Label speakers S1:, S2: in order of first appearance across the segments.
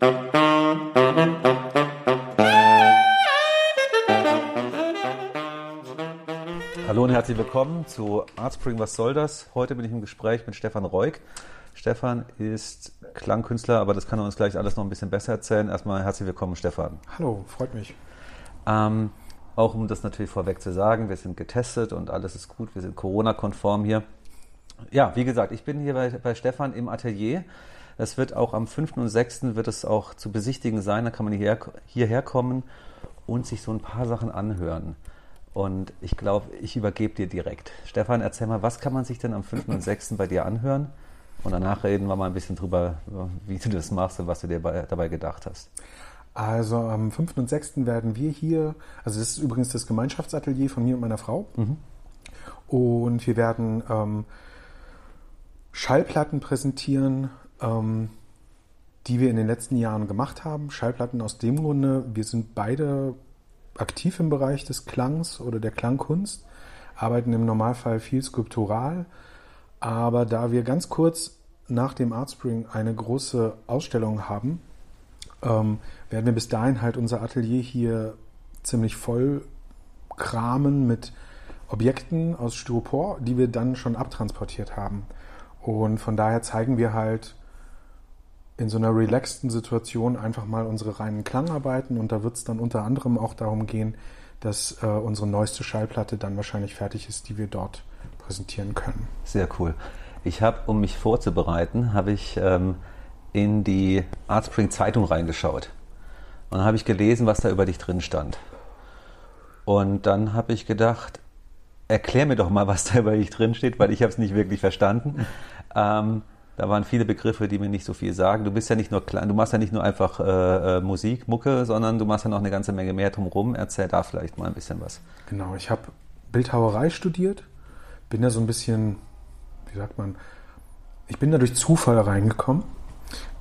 S1: Hallo und herzlich willkommen zu Artspring Was soll das? Heute bin ich im Gespräch mit Stefan Reuk. Stefan ist Klangkünstler, aber das kann er uns gleich alles noch ein bisschen besser erzählen. Erstmal herzlich willkommen, Stefan.
S2: Hallo, freut mich.
S1: Ähm, auch um das natürlich vorweg zu sagen, wir sind getestet und alles ist gut, wir sind Corona-konform hier. Ja, wie gesagt, ich bin hier bei, bei Stefan im Atelier. Es wird auch am 5. und 6. wird es auch zu besichtigen sein. Da kann man hierher, hierher kommen und sich so ein paar Sachen anhören. Und ich glaube, ich übergebe dir direkt. Stefan, erzähl mal, was kann man sich denn am 5. und 6. bei dir anhören? Und danach reden wir mal ein bisschen drüber, wie du das machst und was du dir bei, dabei gedacht hast.
S2: Also am 5. und 6. werden wir hier, also das ist übrigens das Gemeinschaftsatelier von mir und meiner Frau. Mhm. Und wir werden ähm, Schallplatten präsentieren, ähm, die wir in den letzten Jahren gemacht haben. Schallplatten aus dem Grunde, wir sind beide aktiv im Bereich des Klangs oder der Klangkunst, arbeiten im Normalfall viel skulptural, aber da wir ganz kurz nach dem Artspring eine große Ausstellung haben, ähm, werden wir bis dahin halt unser Atelier hier ziemlich voll kramen mit Objekten aus Styropor, die wir dann schon abtransportiert haben. Und von daher zeigen wir halt in so einer relaxten Situation einfach mal unsere reinen Klangarbeiten und da wird es dann unter anderem auch darum gehen, dass äh, unsere neueste Schallplatte dann wahrscheinlich fertig ist, die wir dort präsentieren können.
S1: Sehr cool. Ich habe, um mich vorzubereiten, habe ich ähm, in die Artspring Zeitung reingeschaut. Und habe ich gelesen, was da über dich drin stand. Und dann habe ich gedacht, erklär mir doch mal, was da über dich drin steht, weil ich habe es nicht wirklich verstanden. Ähm, da waren viele Begriffe, die mir nicht so viel sagen. Du bist ja nicht nur klein, du machst ja nicht nur einfach äh, äh, Musik, Mucke, sondern du machst ja noch eine ganze Menge mehr drumherum. Erzähl da vielleicht mal ein bisschen was.
S2: Genau, ich habe Bildhauerei studiert, bin da so ein bisschen, wie sagt man, ich bin da durch Zufall reingekommen.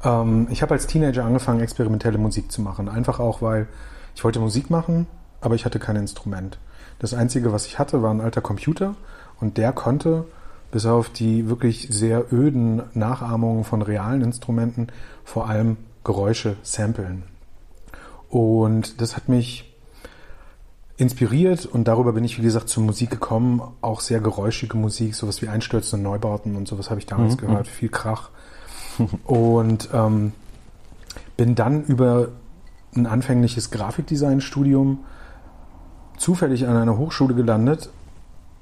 S2: Ähm, ich habe als Teenager angefangen, experimentelle Musik zu machen. Einfach auch, weil ich wollte Musik machen, aber ich hatte kein Instrument. Das Einzige, was ich hatte, war ein alter Computer und der konnte, bis auf die wirklich sehr öden Nachahmungen von realen Instrumenten, vor allem Geräusche samplen. Und das hat mich inspiriert und darüber bin ich, wie gesagt, zur Musik gekommen. Auch sehr geräuschige Musik, sowas wie Einstürze und Neubauten und sowas habe ich damals mhm. gehört. Viel Krach. und ähm, bin dann über ein anfängliches Grafikdesign-Studium zufällig an einer Hochschule gelandet,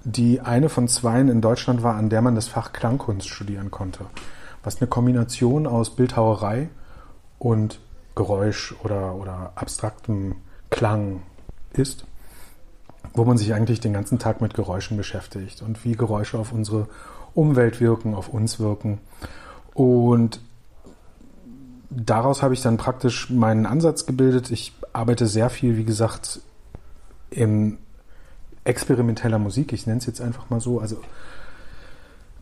S2: die eine von zweien in Deutschland war, an der man das Fach Klangkunst studieren konnte. Was eine Kombination aus Bildhauerei und Geräusch oder, oder abstraktem Klang ist, wo man sich eigentlich den ganzen Tag mit Geräuschen beschäftigt und wie Geräusche auf unsere Umwelt wirken, auf uns wirken. Und daraus habe ich dann praktisch meinen Ansatz gebildet. Ich arbeite sehr viel, wie gesagt, in experimenteller Musik, ich nenne es jetzt einfach mal so, also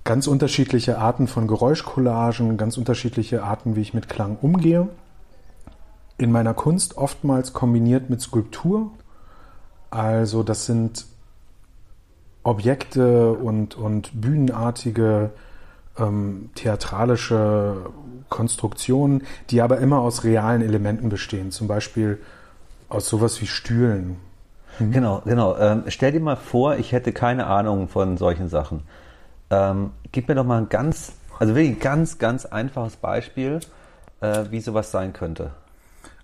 S2: ganz unterschiedliche Arten von Geräuschcollagen, ganz unterschiedliche Arten, wie ich mit Klang umgehe. In meiner Kunst oftmals kombiniert mit Skulptur. Also das sind Objekte und, und bühnenartige ähm, theatralische Konstruktionen, die aber immer aus realen Elementen bestehen. Zum Beispiel aus sowas wie Stühlen,
S1: Mhm. Genau, genau. Ähm, stell dir mal vor, ich hätte keine Ahnung von solchen Sachen. Ähm, gib mir doch mal ein ganz, also wirklich ein ganz, ganz einfaches Beispiel, äh, wie sowas sein könnte.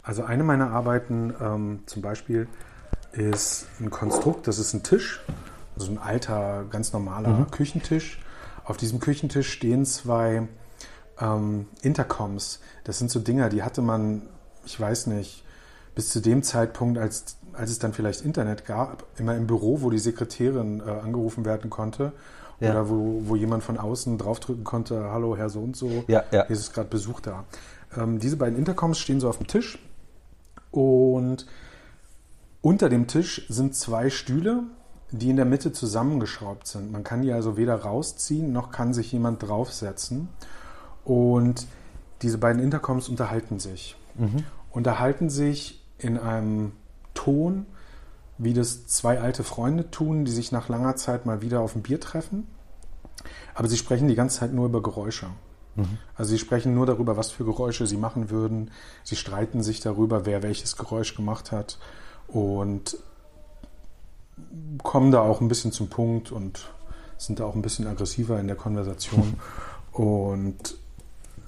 S2: Also eine meiner Arbeiten ähm, zum Beispiel ist ein Konstrukt, das ist ein Tisch, also ein alter, ganz normaler mhm. Küchentisch. Auf diesem Küchentisch stehen zwei ähm, Intercoms. Das sind so Dinger, die hatte man, ich weiß nicht, bis zu dem Zeitpunkt, als als es dann vielleicht Internet gab, immer im Büro, wo die Sekretärin äh, angerufen werden konnte ja. oder wo, wo jemand von außen draufdrücken konnte, hallo Herr so und so, ja, ja. hier ist gerade Besuch da. Ähm, diese beiden Intercoms stehen so auf dem Tisch und unter dem Tisch sind zwei Stühle, die in der Mitte zusammengeschraubt sind. Man kann die also weder rausziehen, noch kann sich jemand draufsetzen. Und diese beiden Intercoms unterhalten sich. Mhm. Unterhalten sich in einem Ton, wie das zwei alte Freunde tun, die sich nach langer Zeit mal wieder auf ein Bier treffen. Aber sie sprechen die ganze Zeit nur über Geräusche. Also sie sprechen nur darüber, was für Geräusche sie machen würden. Sie streiten sich darüber, wer welches Geräusch gemacht hat und kommen da auch ein bisschen zum Punkt und sind da auch ein bisschen aggressiver in der Konversation. Und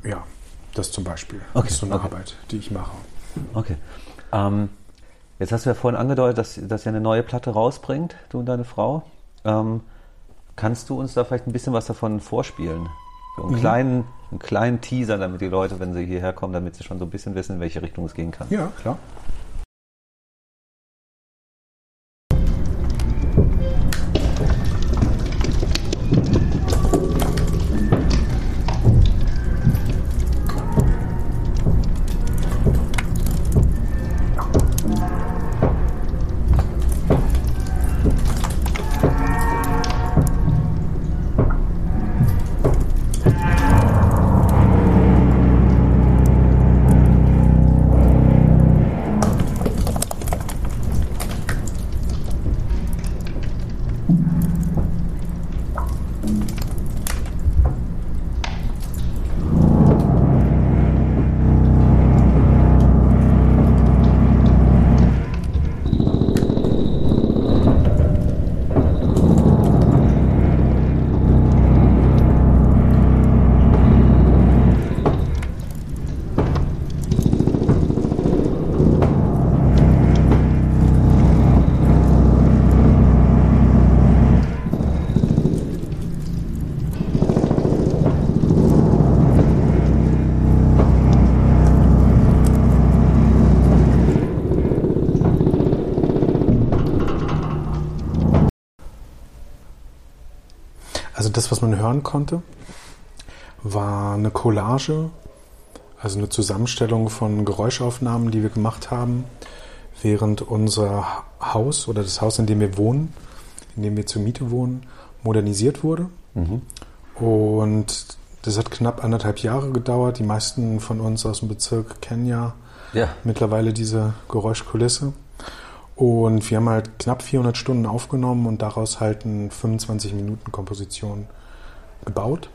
S2: ja, das zum Beispiel
S1: Okay,
S2: ist so eine
S1: okay.
S2: Arbeit, die ich mache.
S1: Okay. Ähm, jetzt hast du ja vorhin angedeutet, dass, dass ihr eine neue Platte rausbringt, du und deine Frau. Ähm, kannst du uns da vielleicht ein bisschen was davon vorspielen? So einen, kleinen, einen kleinen Teaser, damit die Leute, wenn sie hierher kommen, damit sie schon so ein bisschen wissen, in welche Richtung es gehen kann.
S2: Ja, klar. Das, was man hören konnte, war eine Collage, also eine Zusammenstellung von Geräuschaufnahmen, die wir gemacht haben, während unser Haus oder das Haus, in dem wir wohnen, in dem wir zur Miete wohnen, modernisiert wurde. Und das hat knapp anderthalb Jahre gedauert. Die meisten von uns aus dem Bezirk kennen ja
S1: Ja.
S2: mittlerweile diese Geräuschkulisse. Und wir haben halt knapp 400 Stunden aufgenommen und daraus halt eine 25 Minuten Komposition gebaut,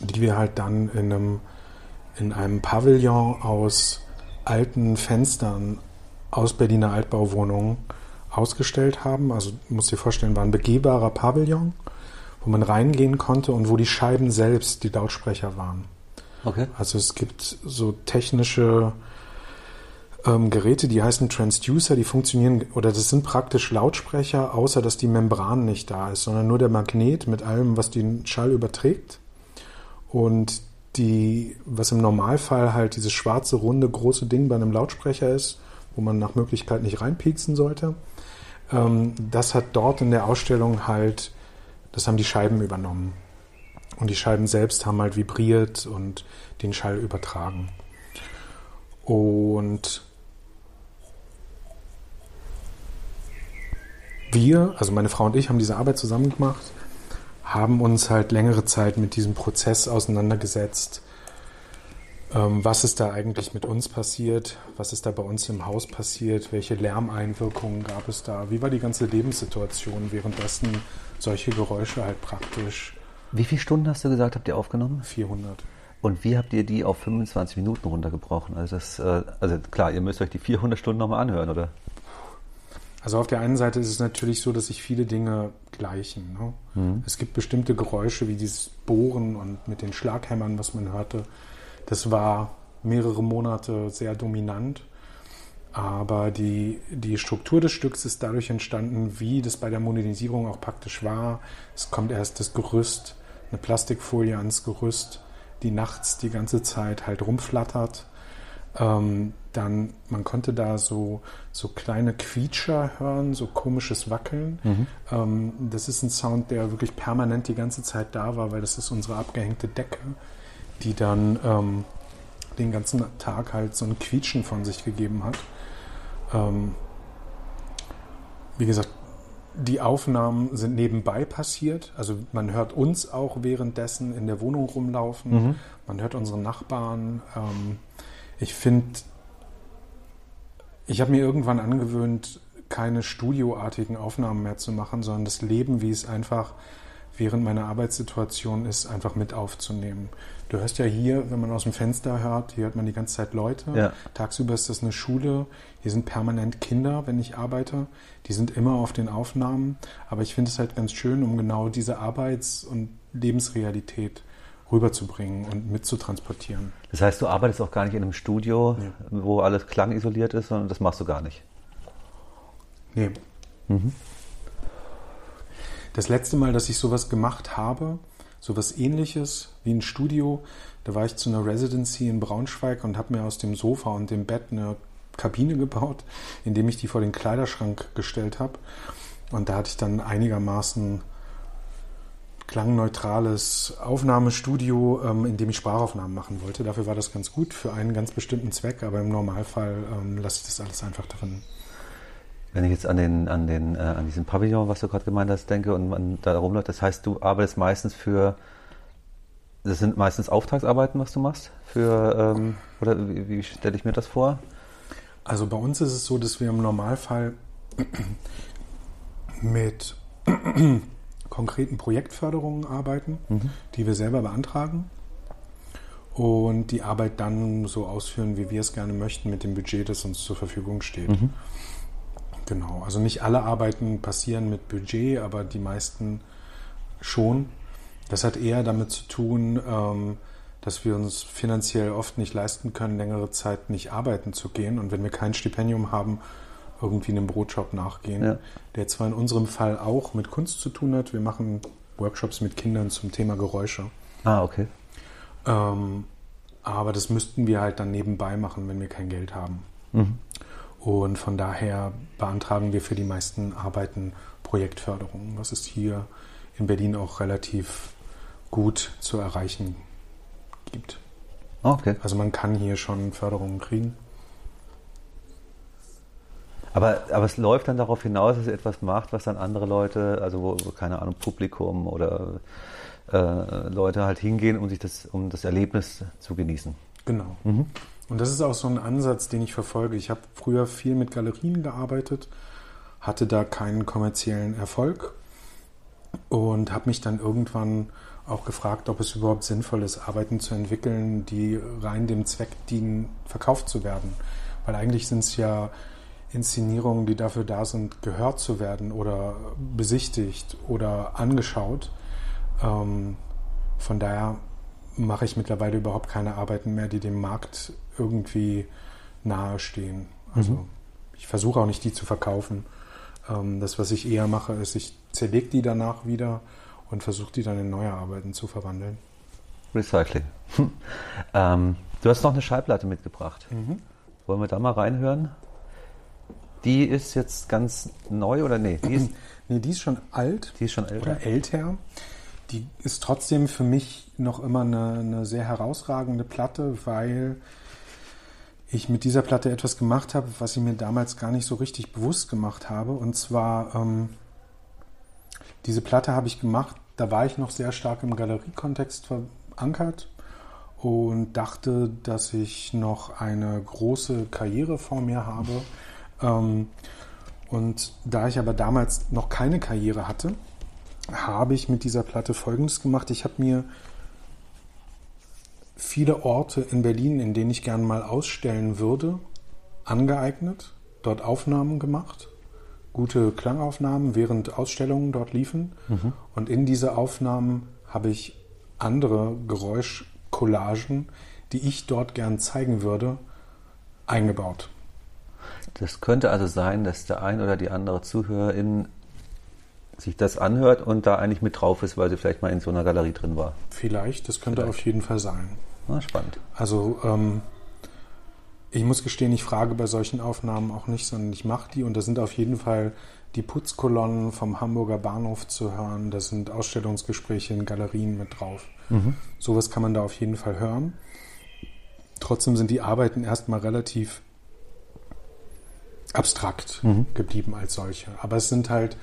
S2: die wir halt dann in einem, in einem Pavillon aus alten Fenstern aus Berliner Altbauwohnungen ausgestellt haben. Also du musst dir vorstellen, war ein begehbarer Pavillon, wo man reingehen konnte und wo die Scheiben selbst die Lautsprecher waren.
S1: Okay.
S2: Also es gibt so technische ähm, Geräte, die heißen Transducer, die funktionieren, oder das sind praktisch Lautsprecher, außer dass die Membran nicht da ist, sondern nur der Magnet mit allem, was den Schall überträgt. Und die, was im Normalfall halt dieses schwarze, runde, große Ding bei einem Lautsprecher ist, wo man nach Möglichkeit nicht reinpieksen sollte, ähm, das hat dort in der Ausstellung halt, das haben die Scheiben übernommen. Und die Scheiben selbst haben halt vibriert und den Schall übertragen. Und wir, also meine Frau und ich, haben diese Arbeit zusammen gemacht, haben uns halt längere Zeit mit diesem Prozess auseinandergesetzt. Ähm, was ist da eigentlich mit uns passiert? Was ist da bei uns im Haus passiert? Welche Lärmeinwirkungen gab es da? Wie war die ganze Lebenssituation, währenddessen solche Geräusche halt praktisch
S1: Wie viele Stunden hast du gesagt, habt ihr aufgenommen?
S2: 400.
S1: Und wie habt ihr die auf 25 Minuten runtergebrochen? Also, das, äh, also klar, ihr müsst euch die 400 Stunden nochmal anhören, oder?
S2: Also auf der einen Seite ist es natürlich so, dass sich viele Dinge gleichen. Ne? Es gibt bestimmte Geräusche wie dieses Bohren und mit den Schlaghämmern, was man hörte. Das war mehrere Monate sehr dominant. Aber die, die Struktur des Stücks ist dadurch entstanden, wie das bei der Modernisierung auch praktisch war. Es kommt erst das Gerüst, eine Plastikfolie ans Gerüst, die nachts die ganze Zeit halt rumflattert. Ähm, dann, man konnte da so, so kleine Quietscher hören, so komisches Wackeln. Ähm, das ist ein Sound, der wirklich permanent die ganze Zeit da war, weil das ist unsere abgehängte Decke, die dann ähm, den ganzen Tag halt so ein Quietschen von sich gegeben hat. Ähm, wie gesagt, die Aufnahmen sind nebenbei passiert. Also man hört uns auch währenddessen in der Wohnung rumlaufen. Man hört unsere Nachbarn. Ähm, ich finde, ich habe mir irgendwann angewöhnt, keine studioartigen Aufnahmen mehr zu machen, sondern das Leben, wie es einfach, während meiner Arbeitssituation ist, einfach mit aufzunehmen. Du hörst ja hier, wenn man aus dem Fenster hört, hier hört man die ganze Zeit Leute.
S1: Ja.
S2: Tagsüber ist das eine Schule. Hier sind permanent Kinder, wenn ich arbeite. Die sind immer auf den Aufnahmen. Aber ich finde es halt ganz schön, um genau diese Arbeits- und Lebensrealität rüberzubringen und mitzutransportieren.
S1: Das heißt, du arbeitest auch gar nicht in einem Studio,
S2: Nee.
S1: wo alles klangisoliert ist, sondern das machst du gar nicht.
S2: Nee.
S1: Mhm.
S2: Das letzte Mal, dass ich sowas gemacht habe, sowas ähnliches wie ein Studio, da war ich zu einer Residency in Braunschweig und habe mir aus dem Sofa und dem Bett eine Kabine gebaut, indem ich die vor den Kleiderschrank gestellt habe. Und da hatte ich dann einigermaßen klangneutrales Aufnahmestudio, ähm, in dem ich Sprachaufnahmen machen wollte. Dafür war das ganz gut für einen ganz bestimmten Zweck, aber im Normalfall ähm, lasse ich das alles einfach drin.
S1: Wenn ich jetzt an, den, an, den, äh, an diesen Pavillon, was du gerade gemeint hast, denke und man da rumläuft, das heißt, du arbeitest meistens für, das sind meistens Auftragsarbeiten, was du machst? Für, ähm, oder wie, wie stelle ich mir das vor?
S2: Also bei uns ist es so, dass wir im Normalfall mit konkreten Projektförderungen arbeiten, die wir selber beantragen und die Arbeit dann so ausführen, wie wir es gerne möchten, mit dem Budget, das uns zur Verfügung steht. Genau, also nicht alle Arbeiten passieren mit Budget, aber die meisten schon. Das hat eher damit zu tun, ähm, dass wir uns finanziell oft nicht leisten können, längere Zeit nicht arbeiten zu gehen und wenn wir kein Stipendium haben, irgendwie einem Brotjob nachgehen,
S1: Ja.
S2: der zwar in unserem Fall auch mit Kunst zu tun hat. Wir machen Workshops mit Kindern zum Thema Geräusche.
S1: Ah, okay.
S2: Ähm, aber das müssten wir halt dann nebenbei machen, wenn wir kein Geld haben.
S1: Mhm.
S2: Und von daher beantragen wir für die meisten Arbeiten Projektförderung, was es hier in Berlin auch relativ gut zu erreichen gibt.
S1: Ah, okay.
S2: Also man kann hier schon Förderungen kriegen.
S1: Aber, aber es läuft dann darauf hinaus, dass ihr etwas macht, was dann andere Leute, also wo, keine Ahnung, Publikum oder äh, Leute halt hingehen, um sich das, um das Erlebnis zu genießen.
S2: Genau. Und das ist auch so ein Ansatz, den ich verfolge. Ich habe früher viel mit Galerien gearbeitet, hatte da keinen kommerziellen Erfolg und habe mich dann irgendwann auch gefragt, ob es überhaupt sinnvoll ist, Arbeiten zu entwickeln, die rein dem Zweck dienen, verkauft zu werden. Weil eigentlich sind es ja Inszenierungen, die dafür da sind, gehört zu werden oder besichtigt oder angeschaut. Ähm, von daher mache ich mittlerweile überhaupt keine Arbeiten mehr, die dem Markt irgendwie nahestehen. Also ich versuche auch nicht, die zu verkaufen. Ähm, das, was ich eher mache, ist, ich zerlege die danach wieder und versuche die dann in neue Arbeiten zu verwandeln.
S1: Recycling. ähm, du hast noch eine Schallplatte mitgebracht. Wollen wir da mal reinhören? Die ist jetzt ganz neu oder nee? Die ist,
S2: Nee, die ist schon alt
S1: die ist schon älter.
S2: oder älter. Die ist trotzdem für mich noch immer eine, eine sehr herausragende Platte, weil ich mit dieser Platte etwas gemacht habe, was ich mir damals gar nicht so richtig bewusst gemacht habe. Und zwar, ähm, diese Platte habe ich gemacht, da war ich noch sehr stark im Galeriekontext verankert und dachte, dass ich noch eine große Karriere vor mir habe. Ähm, und da ich aber damals noch keine Karriere hatte, habe ich mit dieser Platte Folgendes gemacht. Ich habe mir viele Orte in Berlin, in denen ich gern mal ausstellen würde, angeeignet, dort Aufnahmen gemacht, gute Klangaufnahmen, während Ausstellungen dort liefen. Und in diese Aufnahmen habe ich andere Geräuschcollagen, die ich dort gern zeigen würde, eingebaut.
S1: Das könnte also sein, dass der ein oder die andere Zuhörerin sich das anhört und da eigentlich mit drauf ist, weil sie vielleicht mal in so einer Galerie drin war.
S2: Vielleicht, das könnte
S1: Vielleicht.
S2: auf jeden Fall sein.
S1: Ah, spannend.
S2: Also ähm, ich muss gestehen, ich frage bei solchen Aufnahmen auch nicht, sondern ich mache die und da sind auf jeden Fall die Putzkolonnen vom Hamburger Bahnhof zu hören, da sind Ausstellungsgespräche in Galerien mit drauf. Sowas kann man da auf jeden Fall hören. Trotzdem sind die Arbeiten erstmal relativ abstrakt geblieben als solche. Aber es sind halt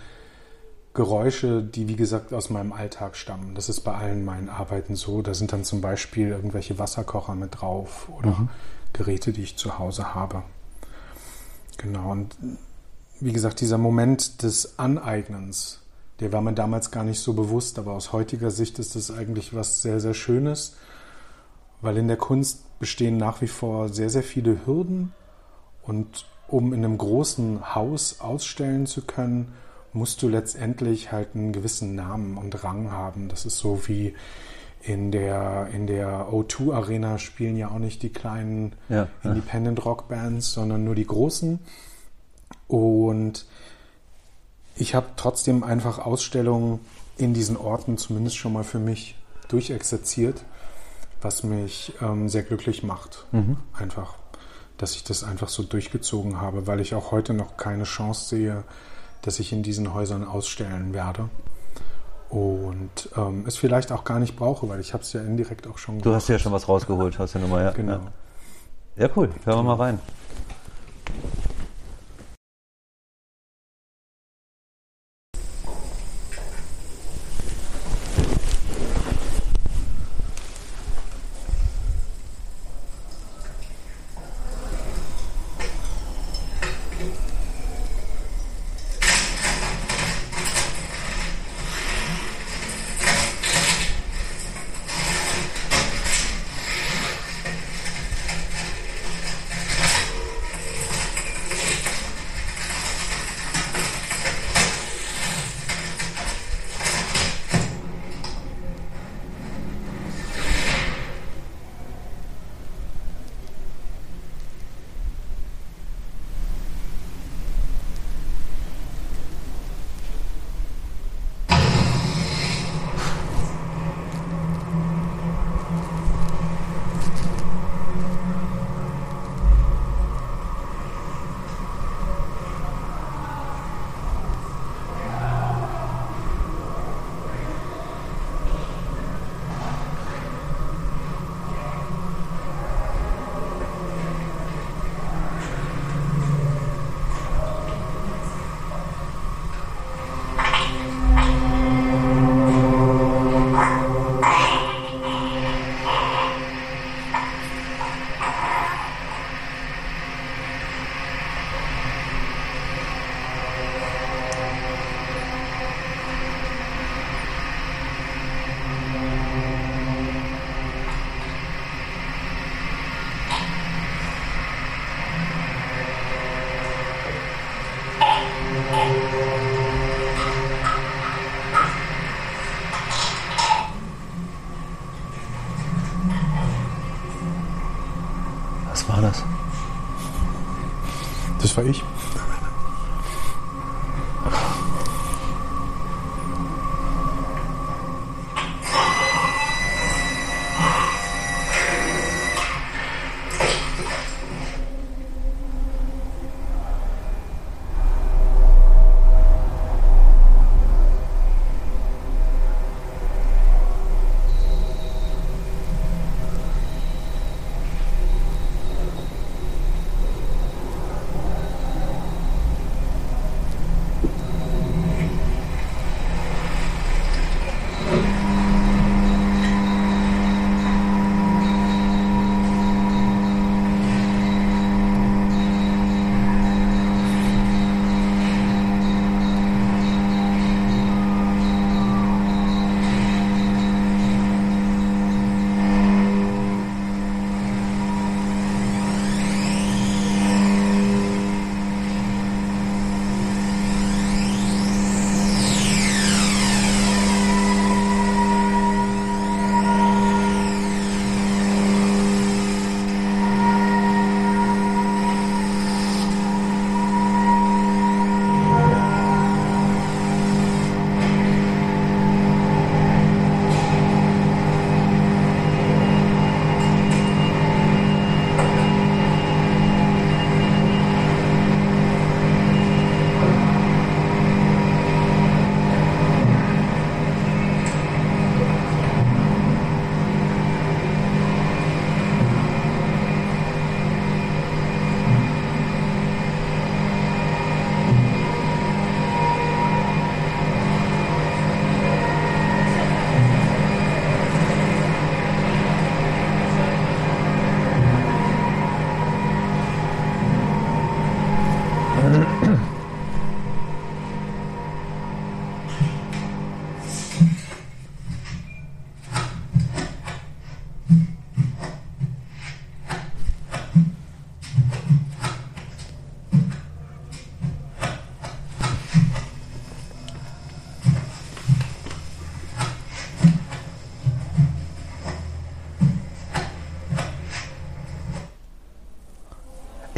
S2: Geräusche, die wie gesagt aus meinem Alltag stammen. Das ist bei allen meinen Arbeiten so. Da sind dann zum Beispiel irgendwelche Wasserkocher mit drauf oder Geräte, die ich zu Hause habe. Genau. Und wie gesagt, dieser Moment des Aneignens Der war mir damals gar nicht so bewusst, aber aus heutiger Sicht ist das eigentlich was sehr, sehr Schönes, weil in der Kunst bestehen nach wie vor sehr, sehr viele Hürden und um in einem großen Haus ausstellen zu können, musst du letztendlich halt einen gewissen Namen und Rang haben. Das ist so wie in der, in der O2 Arena spielen ja auch nicht die kleinen ja, Independent Rock Bands, sondern nur die großen. Und ich habe trotzdem einfach Ausstellungen in diesen Orten zumindest schon mal für mich durchexerziert, was mich ähm, sehr glücklich macht. Mhm. Einfach, dass ich das einfach so durchgezogen habe, weil ich auch heute noch keine Chance sehe, dass ich in diesen Häusern ausstellen werde. Und ähm, es vielleicht auch gar nicht brauche, weil ich habe es ja indirekt auch schon
S1: gemacht. Du hast ja schon was rausgeholt, hast ja nochmal, ja. Genau. Ja, cool. Hören wir mal rein.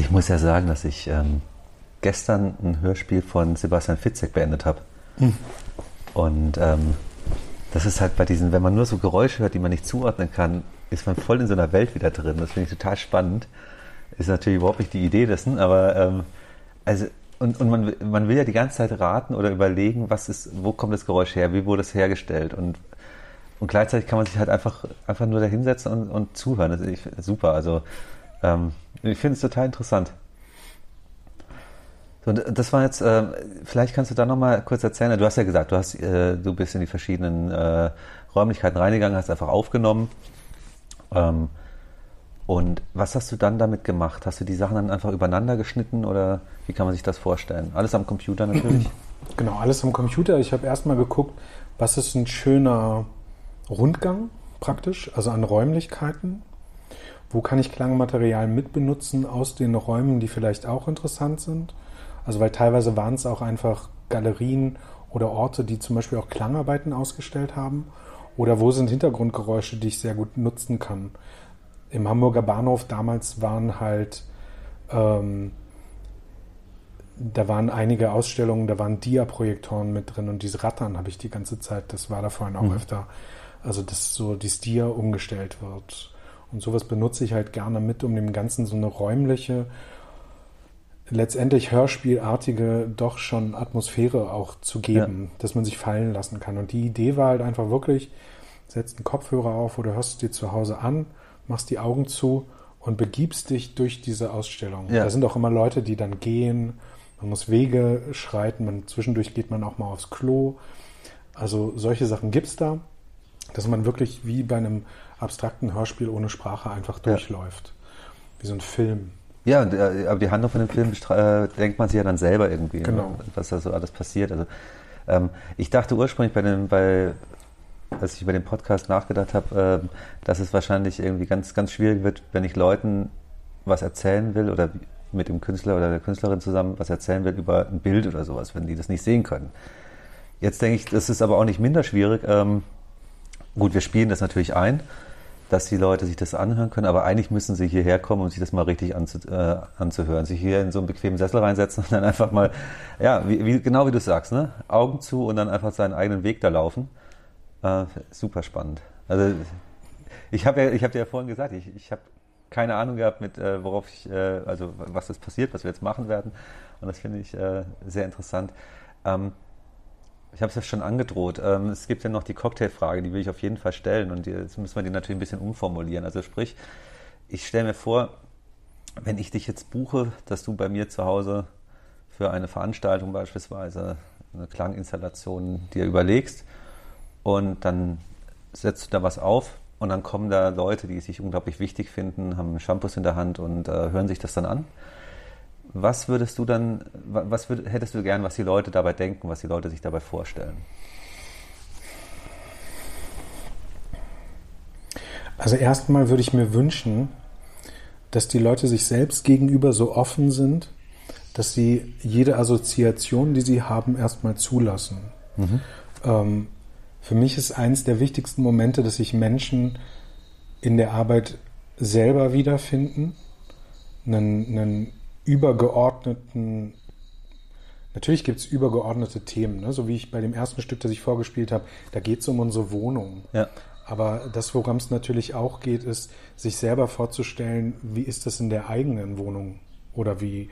S1: Ich muss ja sagen, dass ich ähm, gestern ein Hörspiel von Sebastian Fitzek beendet habe. Mhm. Und ähm, das ist halt bei diesen, wenn man nur so Geräusche hört, die man nicht zuordnen kann, ist man voll in so einer Welt wieder drin. Das finde ich total spannend. Ist natürlich überhaupt nicht die Idee dessen, aber ähm, also und, und man, man will ja die ganze Zeit raten oder überlegen, was ist, wo kommt das Geräusch her, wie wurde es hergestellt und und gleichzeitig kann man sich halt einfach, einfach nur da hinsetzen und, und zuhören. Das ist super. Also ähm, ich finde es total interessant. So, das war jetzt, äh, vielleicht kannst du da nochmal kurz erzählen. Du hast ja gesagt, du, hast, äh, du bist in die verschiedenen äh, Räumlichkeiten reingegangen, hast einfach aufgenommen. Ähm, und was hast du dann damit gemacht? Hast du die Sachen dann einfach übereinander geschnitten oder wie kann man sich das vorstellen? Alles am Computer natürlich?
S2: Genau, alles am Computer. Ich habe erstmal geguckt, was ist ein schöner Rundgang praktisch, also an Räumlichkeiten. Wo kann ich Klangmaterial mitbenutzen aus den Räumen, die vielleicht auch interessant sind? Also weil teilweise waren es auch einfach Galerien oder Orte, die zum Beispiel auch Klangarbeiten ausgestellt haben. Oder wo sind Hintergrundgeräusche, die ich sehr gut nutzen kann? im Hamburger Bahnhof damals waren halt, ähm, da waren einige Ausstellungen, da waren Dia-Projektoren mit drin und diese Rattern habe ich die ganze Zeit, das war da vorhin auch mhm. öfter, also dass so dieses Dia umgestellt wird. Und sowas benutze ich halt gerne mit, um dem Ganzen so eine räumliche, letztendlich hörspielartige, doch schon Atmosphäre auch zu geben, ja. dass man sich fallen lassen kann. Und die Idee war halt einfach wirklich, setzt einen Kopfhörer auf oder hörst es dir zu Hause an machst die Augen zu und begibst dich durch diese Ausstellung. Ja. Da sind auch immer Leute, die dann gehen. Man muss Wege schreiten. Man, zwischendurch geht man auch mal aufs Klo. Also solche Sachen gibt es da, dass man wirklich wie bei einem abstrakten Hörspiel ohne Sprache einfach durchläuft. Ja. Wie so ein Film.
S1: Ja, äh, aber die Handlung von dem Film äh, denkt man sich ja dann selber irgendwie, ne,
S2: genau.
S1: ne, was da so alles passiert. Also ähm, ich dachte ursprünglich bei, dem, bei als ich über den Podcast nachgedacht habe, äh, dass es wahrscheinlich irgendwie ganz, ganz schwierig wird, wenn ich Leuten was erzählen will oder mit dem Künstler oder der Künstlerin zusammen was erzählen will über ein Bild oder sowas, wenn die das nicht sehen können. Jetzt denke ich, das ist aber auch nicht minder schwierig. Ähm, gut, wir spielen das natürlich ein, dass die Leute sich das anhören können, aber eigentlich müssen sie hierher kommen, um sich das mal richtig anzu, äh, anzuhören. Sich hier in so einen bequemen Sessel reinsetzen und dann einfach mal, ja, wie, wie, genau wie du sagst, ne? Augen zu und dann einfach seinen eigenen Weg da laufen. Äh, super spannend. Also ich habe ja, habe dir ja vorhin gesagt, ich, ich habe keine Ahnung gehabt, mit äh, worauf ich, äh, also was das passiert, was wir jetzt machen werden. Und das finde ich äh, sehr interessant. Ähm, ich habe es ja schon angedroht. Ähm, es gibt ja noch die Cocktailfrage, die will ich auf jeden Fall stellen. Und jetzt müssen wir die natürlich ein bisschen umformulieren. Also sprich, ich stelle mir vor, wenn ich dich jetzt buche, dass du bei mir zu Hause für eine Veranstaltung beispielsweise eine Klanginstallation dir überlegst und dann setzt du da was auf und dann kommen da Leute, die sich unglaublich wichtig finden, haben Shampoos in der Hand und äh, hören sich das dann an. Was würdest du dann, was würd, hättest du gern, was die Leute dabei denken, was die Leute sich dabei vorstellen?
S2: Also erstmal würde ich mir wünschen, dass die Leute sich selbst gegenüber so offen sind, dass sie jede Assoziation, die sie haben, erstmal zulassen. Mhm. Ähm, für mich ist eines der wichtigsten Momente, dass sich Menschen in der Arbeit selber wiederfinden, einen, einen übergeordneten, natürlich gibt es übergeordnete Themen, ne? so wie ich bei dem ersten Stück, das ich vorgespielt habe, da geht es um unsere Wohnung. Ja. Aber das, worum es natürlich auch geht, ist, sich selber vorzustellen, wie ist das in der eigenen Wohnung oder wie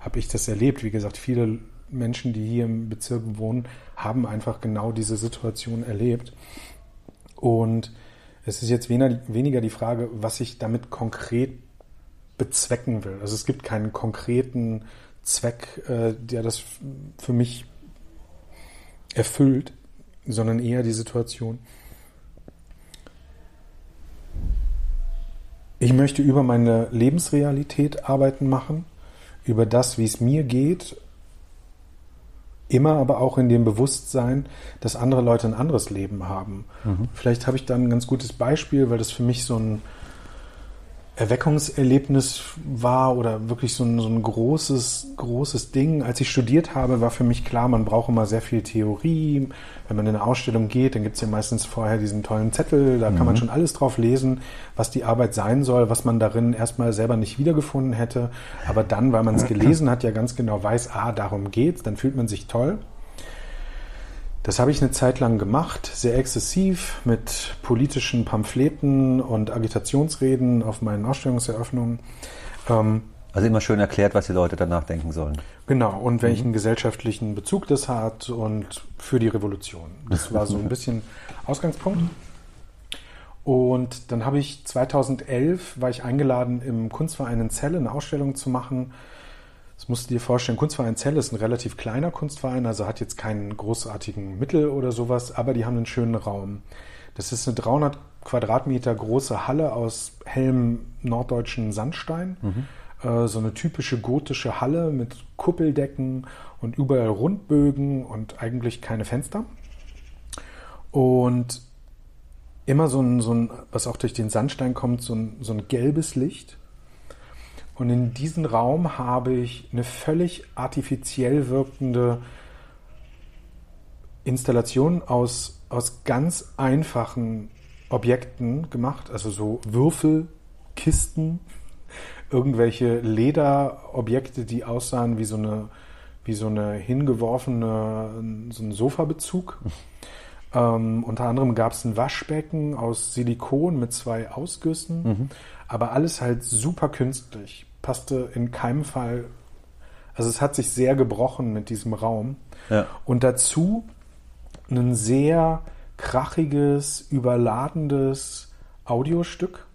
S2: habe ich das erlebt. Wie gesagt, viele Menschen, die hier im Bezirk wohnen, haben einfach genau diese Situation erlebt. Und es ist jetzt weniger die Frage, was ich damit konkret bezwecken will. Also es gibt keinen konkreten Zweck, äh, der das für mich erfüllt, sondern eher die Situation. Ich möchte über meine Lebensrealität arbeiten machen, über das, wie es mir geht Immer aber auch in dem Bewusstsein, dass andere Leute ein anderes Leben haben. Mhm. Vielleicht habe ich dann ein ganz gutes Beispiel, weil das für mich so ein Erweckungserlebnis war oder wirklich so ein, so ein großes, großes Ding. Als ich studiert habe, war für mich klar, man braucht immer sehr viel Theorie. Wenn man in eine Ausstellung geht, dann gibt es ja meistens vorher diesen tollen Zettel, da mhm. kann man mhm. schon alles drauf lesen, was die Arbeit sein soll, was man darin erstmal selber nicht wiedergefunden hätte. Aber dann, weil man es gelesen hat, ja ganz genau weiß, ah, darum geht's, dann fühlt man sich toll. Das habe ich eine Zeit lang gemacht, sehr exzessiv mit politischen Pamphleten und Agitationsreden auf meinen Ausstellungseröffnungen.
S1: Ähm, also immer schön erklärt, was die Leute danach denken sollen.
S2: Genau, und welchen mhm. gesellschaftlichen Bezug das hat und für die Revolution. Das war so ein bisschen Ausgangspunkt. Und dann habe ich 2011, war ich eingeladen, im Kunstverein in Celle eine Ausstellung zu machen das musst du dir vorstellen, Kunstverein Zell ist ein relativ kleiner Kunstverein, also hat jetzt keinen großartigen Mittel oder sowas, aber die haben einen schönen Raum. Das ist eine 300 Quadratmeter große Halle aus hellem norddeutschen Sandstein. Mhm. Äh, so eine typische gotische Halle mit Kuppeldecken und überall Rundbögen und eigentlich keine Fenster. Und immer so ein, so ein was auch durch den Sandstein kommt, so ein, so ein gelbes Licht. Und in diesem Raum habe ich eine völlig artifiziell wirkende Installation aus, aus ganz einfachen Objekten gemacht, also so Würfelkisten, irgendwelche Lederobjekte, die aussahen wie so eine, wie so eine hingeworfene, so ein Sofabezug. ähm, unter anderem gab es ein Waschbecken aus Silikon mit zwei Ausgüssen, mhm. aber alles halt super künstlich passte in keinem Fall. Also es hat sich sehr gebrochen mit diesem Raum. Ja. Und dazu ein sehr krachiges, überladendes Audiostück,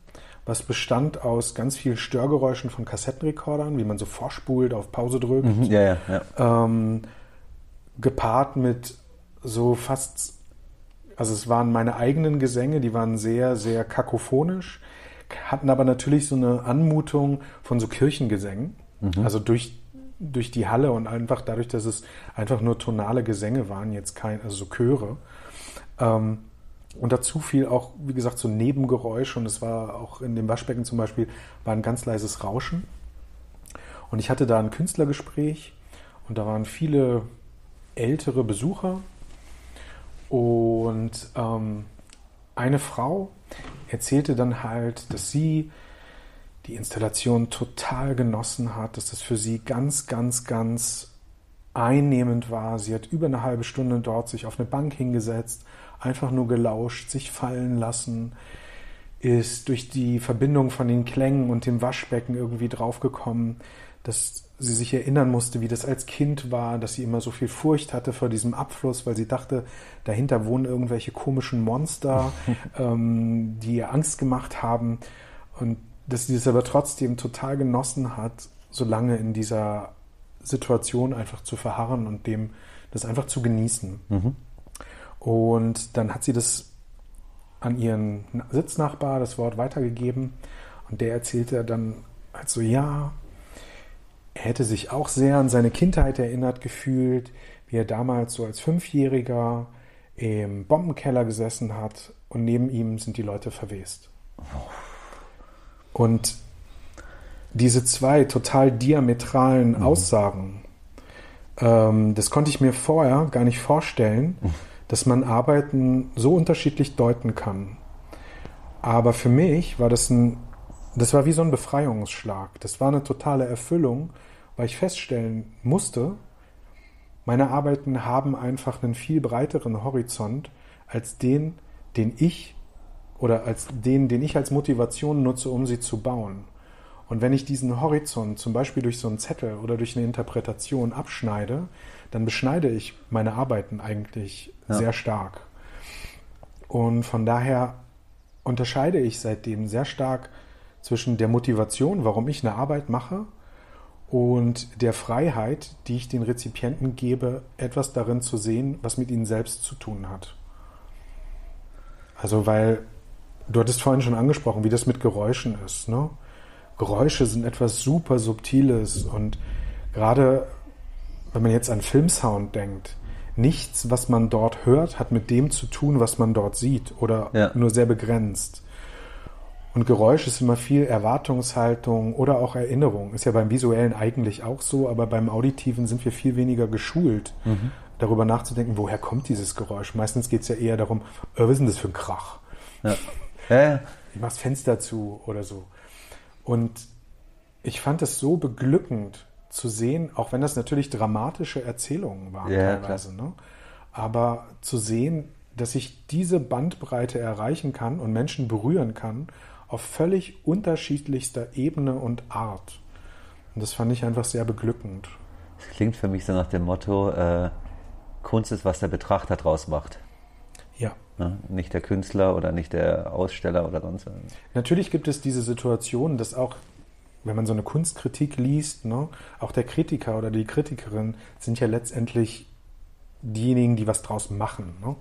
S2: was bestand aus ganz vielen Störgeräuschen von Kassettenrekordern, wie man so vorspult, auf Pause drückt. Mhm, ja, ja, ja. Ähm, gepaart mit so fast, also es waren meine eigenen Gesänge, die waren sehr, sehr kakophonisch hatten aber natürlich so eine Anmutung von so Kirchengesängen. Mhm. Also durch, durch die Halle und einfach dadurch, dass es einfach nur tonale Gesänge waren, jetzt kein, also so Chöre. Ähm, und dazu fiel auch, wie gesagt, so Nebengeräusch und es war auch in dem Waschbecken zum Beispiel, war ein ganz leises Rauschen. Und ich hatte da ein Künstlergespräch und da waren viele ältere Besucher und ähm, eine Frau, erzählte dann halt, dass sie die Installation total genossen hat, dass das für sie ganz, ganz, ganz einnehmend war. Sie hat über eine halbe Stunde dort sich auf eine Bank hingesetzt, einfach nur gelauscht, sich fallen lassen, ist durch die Verbindung von den Klängen und dem Waschbecken irgendwie draufgekommen, dass sie sich erinnern musste, wie das als Kind war, dass sie immer so viel Furcht hatte vor diesem Abfluss, weil sie dachte, dahinter wohnen irgendwelche komischen Monster, ähm, die ihr Angst gemacht haben. Und dass sie das aber trotzdem total genossen hat, so lange in dieser Situation einfach zu verharren und dem das einfach zu genießen. Mhm. Und dann hat sie das an ihren Sitznachbar das Wort weitergegeben und der erzählte dann halt so, ja, er hätte sich auch sehr an seine Kindheit erinnert gefühlt, wie er damals so als Fünfjähriger im Bombenkeller gesessen hat und neben ihm sind die Leute verwest. Und diese zwei total diametralen mhm. Aussagen, ähm, das konnte ich mir vorher gar nicht vorstellen, mhm. dass man Arbeiten so unterschiedlich deuten kann. Aber für mich war das ein das war wie so ein Befreiungsschlag. Das war eine totale Erfüllung, weil ich feststellen musste, meine Arbeiten haben einfach einen viel breiteren Horizont als den, den ich oder als den, den ich als Motivation nutze, um sie zu bauen. Und wenn ich diesen Horizont zum Beispiel durch so einen Zettel oder durch eine Interpretation abschneide, dann beschneide ich meine Arbeiten eigentlich ja. sehr stark. Und von daher unterscheide ich seitdem sehr stark zwischen der Motivation, warum ich eine Arbeit mache, und der Freiheit, die ich den Rezipienten gebe, etwas darin zu sehen, was mit ihnen selbst zu tun hat. Also, weil du hattest vorhin schon angesprochen, wie das mit Geräuschen ist. Ne? Geräusche sind etwas super Subtiles und gerade wenn man jetzt an Filmsound denkt, nichts, was man dort hört, hat mit dem zu tun, was man dort sieht oder ja. nur sehr begrenzt. Und Geräusch ist immer viel Erwartungshaltung oder auch Erinnerung. Ist ja beim Visuellen eigentlich auch so, aber beim Auditiven sind wir viel weniger geschult, mhm. darüber nachzudenken, woher kommt dieses Geräusch. Meistens geht es ja eher darum, äh, was ist denn das für ein Krach? Ja. Ja. Ich mach's Fenster zu oder so. Und ich fand es so beglückend zu sehen, auch wenn das natürlich dramatische Erzählungen waren ja, teilweise, ne? aber zu sehen, dass ich diese Bandbreite erreichen kann und Menschen berühren kann auf völlig unterschiedlichster Ebene und Art. Und das fand ich einfach sehr beglückend.
S1: Das klingt für mich so nach dem Motto, äh, Kunst ist, was der Betrachter draus macht.
S2: Ja.
S1: Ne? Nicht der Künstler oder nicht der Aussteller oder sonst was.
S2: Natürlich gibt es diese Situation, dass auch, wenn man so eine Kunstkritik liest, ne, auch der Kritiker oder die Kritikerin sind ja letztendlich diejenigen, die was draus machen. Ne?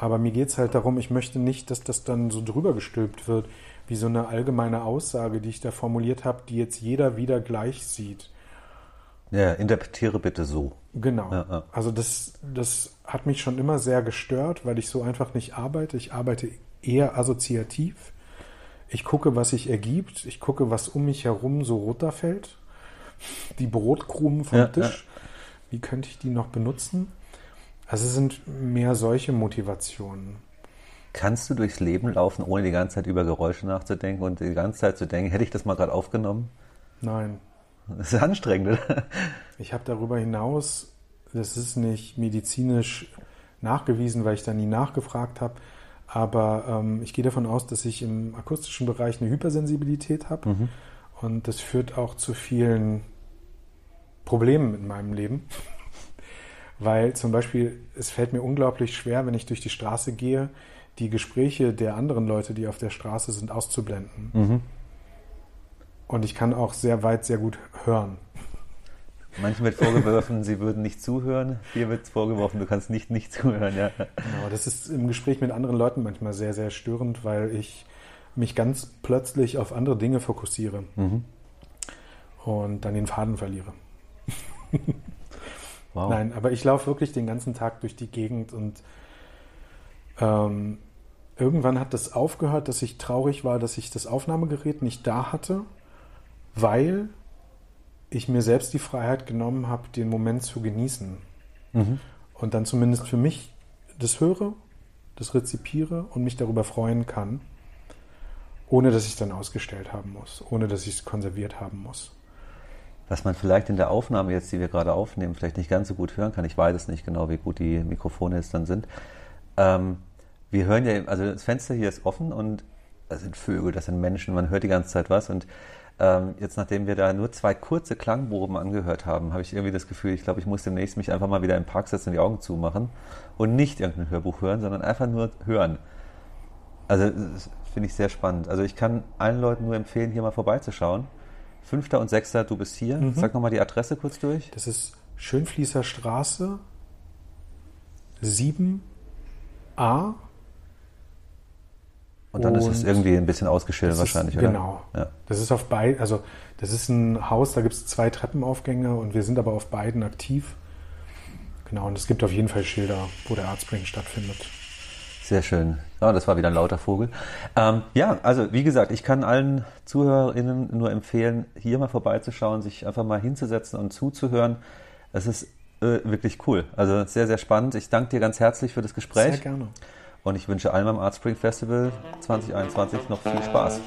S2: Aber mir geht es halt darum, ich möchte nicht, dass das dann so drüber gestülpt wird, wie so eine allgemeine Aussage, die ich da formuliert habe, die jetzt jeder wieder gleich sieht.
S1: Ja, interpretiere bitte so.
S2: Genau.
S1: Ja,
S2: ja. Also das, das hat mich schon immer sehr gestört, weil ich so einfach nicht arbeite. Ich arbeite eher assoziativ. Ich gucke, was sich ergibt. Ich gucke, was um mich herum so runterfällt. Die Brotkrumen vom ja, Tisch. Wie könnte ich die noch benutzen? Also es sind mehr solche Motivationen.
S1: Kannst du durchs Leben laufen, ohne die ganze Zeit über Geräusche nachzudenken und die ganze Zeit zu denken, hätte ich das mal gerade aufgenommen?
S2: Nein.
S1: Das ist anstrengend, oder?
S2: Ich habe darüber hinaus, das ist nicht medizinisch nachgewiesen, weil ich da nie nachgefragt habe, aber ähm, ich gehe davon aus, dass ich im akustischen Bereich eine Hypersensibilität habe mhm. und das führt auch zu vielen Problemen in meinem Leben. Weil zum Beispiel, es fällt mir unglaublich schwer, wenn ich durch die Straße gehe, die Gespräche der anderen Leute, die auf der Straße sind, auszublenden. Mhm. Und ich kann auch sehr weit, sehr gut hören.
S1: Manchen wird vorgeworfen, sie würden nicht zuhören. Dir wird vorgeworfen, du kannst nicht nicht zuhören. Ja.
S2: Genau, das ist im Gespräch mit anderen Leuten manchmal sehr, sehr störend, weil ich mich ganz plötzlich auf andere Dinge fokussiere mhm. und dann den Faden verliere. Wow. Nein, aber ich laufe wirklich den ganzen Tag durch die Gegend und ähm, irgendwann hat das aufgehört, dass ich traurig war, dass ich das Aufnahmegerät nicht da hatte, weil ich mir selbst die Freiheit genommen habe, den Moment zu genießen. Mhm. Und dann zumindest für mich das höre, das rezipiere und mich darüber freuen kann, ohne dass ich es dann ausgestellt haben muss, ohne dass ich es konserviert haben muss
S1: was man vielleicht in der Aufnahme jetzt, die wir gerade aufnehmen, vielleicht nicht ganz so gut hören kann. Ich weiß es nicht genau, wie gut die Mikrofone jetzt dann sind. Ähm, wir hören ja, also das Fenster hier ist offen und das sind Vögel, das sind Menschen, man hört die ganze Zeit was und ähm, jetzt, nachdem wir da nur zwei kurze Klangproben angehört haben, habe ich irgendwie das Gefühl, ich glaube, ich muss demnächst mich einfach mal wieder im Park setzen und die Augen zumachen und nicht irgendein Hörbuch hören, sondern einfach nur hören. Also, finde ich sehr spannend. Also, ich kann allen Leuten nur empfehlen, hier mal vorbeizuschauen. Fünfter und Sechster, du bist hier. Mhm. Sag nochmal die Adresse kurz durch.
S2: Das ist Schönfließer Straße 7a.
S1: Und dann und ist es irgendwie ein bisschen ausgeschildert wahrscheinlich,
S2: ist, oder? Genau. Ja. Das ist auf beiden, also das ist ein Haus, da gibt es zwei Treppenaufgänge und wir sind aber auf beiden aktiv. Genau, und es gibt auf jeden Fall Schilder, wo der Artspring stattfindet.
S1: Sehr schön. Ja, das war wieder ein lauter Vogel. Ähm, ja, also wie gesagt, ich kann allen ZuhörerInnen nur empfehlen, hier mal vorbeizuschauen, sich einfach mal hinzusetzen und zuzuhören. Es ist äh, wirklich cool. Also sehr, sehr spannend. Ich danke dir ganz herzlich für das Gespräch.
S2: Sehr gerne.
S1: Und ich wünsche allen beim Art Spring Festival 2021 noch viel Spaß.